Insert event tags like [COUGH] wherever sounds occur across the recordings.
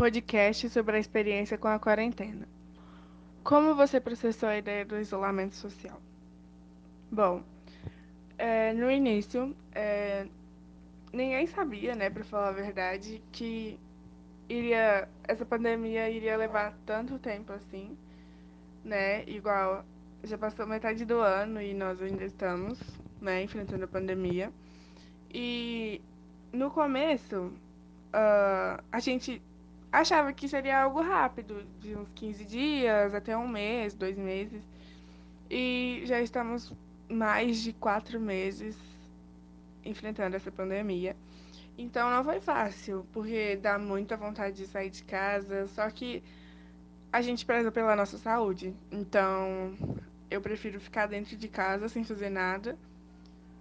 podcast sobre a experiência com a quarentena. Como você processou a ideia do isolamento social? Bom, é, no início, é, ninguém sabia, né, para falar a verdade, que iria essa pandemia iria levar tanto tempo assim, né? Igual já passou metade do ano e nós ainda estamos, né, enfrentando a pandemia. E no começo, uh, a gente achava que seria algo rápido, de uns 15 dias até um mês, dois meses. E já estamos mais de quatro meses enfrentando essa pandemia. Então não foi fácil, porque dá muita vontade de sair de casa, só que a gente preza pela nossa saúde. Então eu prefiro ficar dentro de casa sem fazer nada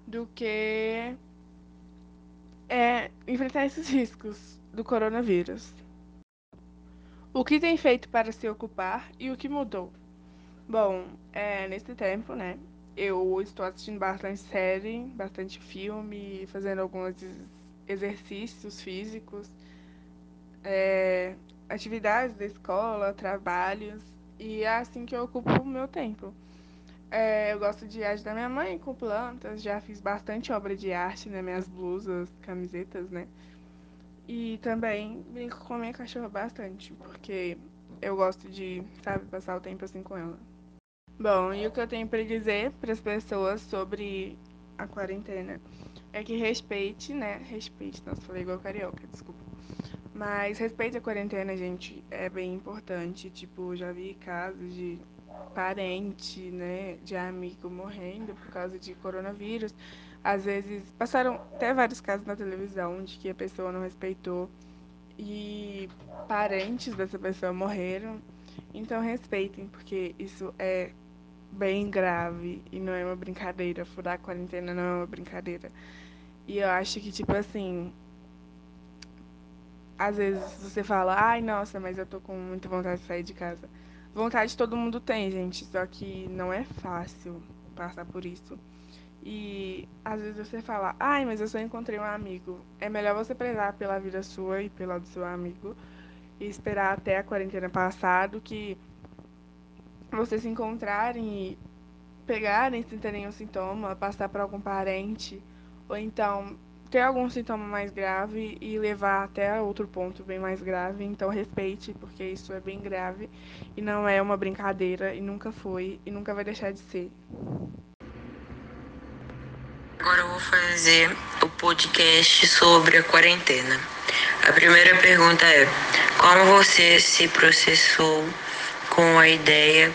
do que é, enfrentar esses [LAUGHS] riscos do coronavírus. O que tem feito para se ocupar e o que mudou? Bom, é, nesse tempo, né, eu estou assistindo bastante série, bastante filme, fazendo alguns exercícios físicos, é, atividades da escola, trabalhos, e é assim que eu ocupo o meu tempo. É, eu gosto de ajudar minha mãe com plantas, já fiz bastante obra de arte, né, minhas blusas, camisetas, né, e também brinco com a minha cachorra bastante, porque eu gosto de, sabe, passar o tempo assim com ela. Bom, e o que eu tenho para dizer para as pessoas sobre a quarentena é que respeite, né? Respeite, não falei igual carioca, desculpa. Mas respeite a quarentena, gente, é bem importante. Tipo, já vi casos de parente, né, de amigo morrendo por causa de coronavírus. Às vezes passaram até vários casos na televisão de que a pessoa não respeitou e parentes dessa pessoa morreram. Então respeitem, porque isso é bem grave e não é uma brincadeira. Furar a quarentena não é uma brincadeira. E eu acho que, tipo assim. Às vezes você fala, ai, nossa, mas eu tô com muita vontade de sair de casa. Vontade todo mundo tem, gente, só que não é fácil passar por isso. E às vezes você fala, ai, mas eu só encontrei um amigo. É melhor você prezar pela vida sua e pela do seu amigo e esperar até a quarentena passar do que vocês se encontrarem e pegarem sem ter nenhum sintoma, passar para algum parente, ou então ter algum sintoma mais grave e levar até outro ponto bem mais grave. Então respeite, porque isso é bem grave e não é uma brincadeira e nunca foi e nunca vai deixar de ser. Agora eu vou fazer o podcast sobre a quarentena. A primeira pergunta é: como você se processou com a ideia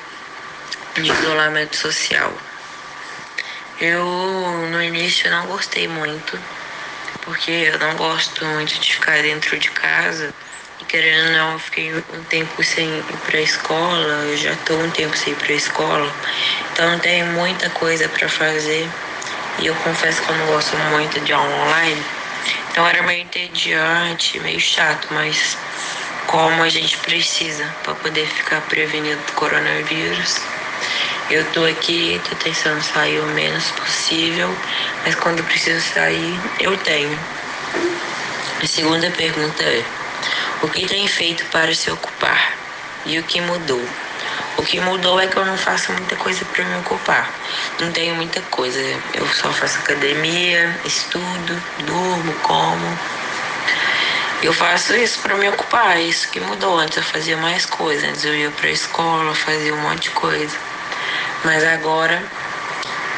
de isolamento social. Eu no início não gostei muito, porque eu não gosto muito de ficar dentro de casa. E querendo ou não, eu fiquei um tempo sem ir pra escola, eu já tô um tempo sem ir pra escola, então não tem muita coisa para fazer. E eu confesso que eu não gosto muito de aula online. Então era meio entediante, meio chato, mas como a gente precisa para poder ficar prevenido do coronavírus. Eu tô aqui, tô tentando sair o menos possível, mas quando preciso sair, eu tenho. A segunda pergunta é: o que tem feito para se ocupar? E o que mudou? O que mudou é que eu não faço muita coisa para me ocupar. Não tenho muita coisa. Eu só faço academia, estudo, durmo, como. Eu faço isso para me ocupar, é isso que mudou. Antes eu fazia mais coisas, antes eu ia para a escola, fazia um monte de coisa. Mas agora,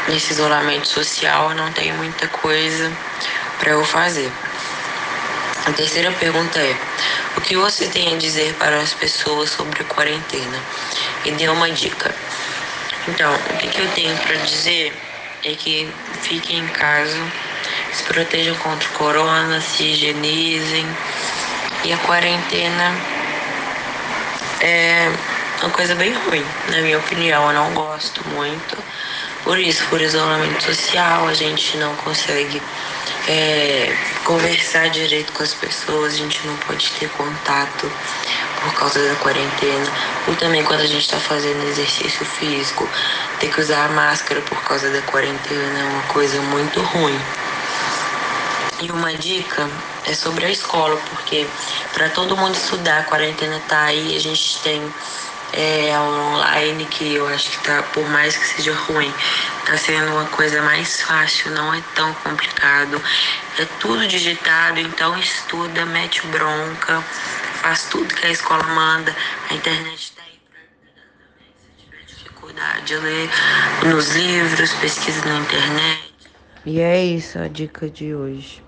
nesse isolamento social, eu não tenho muita coisa para eu fazer. A terceira pergunta é: o que você tem a dizer para as pessoas sobre a quarentena? E dê uma dica. Então, o que, que eu tenho para dizer é que fiquem em casa se protejam contra o corona, se higienizem. E a quarentena é uma coisa bem ruim, na minha opinião. Eu não gosto muito. Por isso, por isolamento social, a gente não consegue é, conversar direito com as pessoas, a gente não pode ter contato por causa da quarentena. Ou também quando a gente está fazendo exercício físico, ter que usar a máscara por causa da quarentena é uma coisa muito ruim. E uma dica é sobre a escola, porque para todo mundo estudar, a quarentena tá aí, a gente tem é, online, que eu acho que tá, por mais que seja ruim, tá sendo uma coisa mais fácil, não é tão complicado. É tudo digitado, então estuda, mete bronca, faz tudo que a escola manda, a internet tá aí pra ajudar também, se tiver dificuldade de ler nos livros, pesquisa na internet. E é isso a dica de hoje.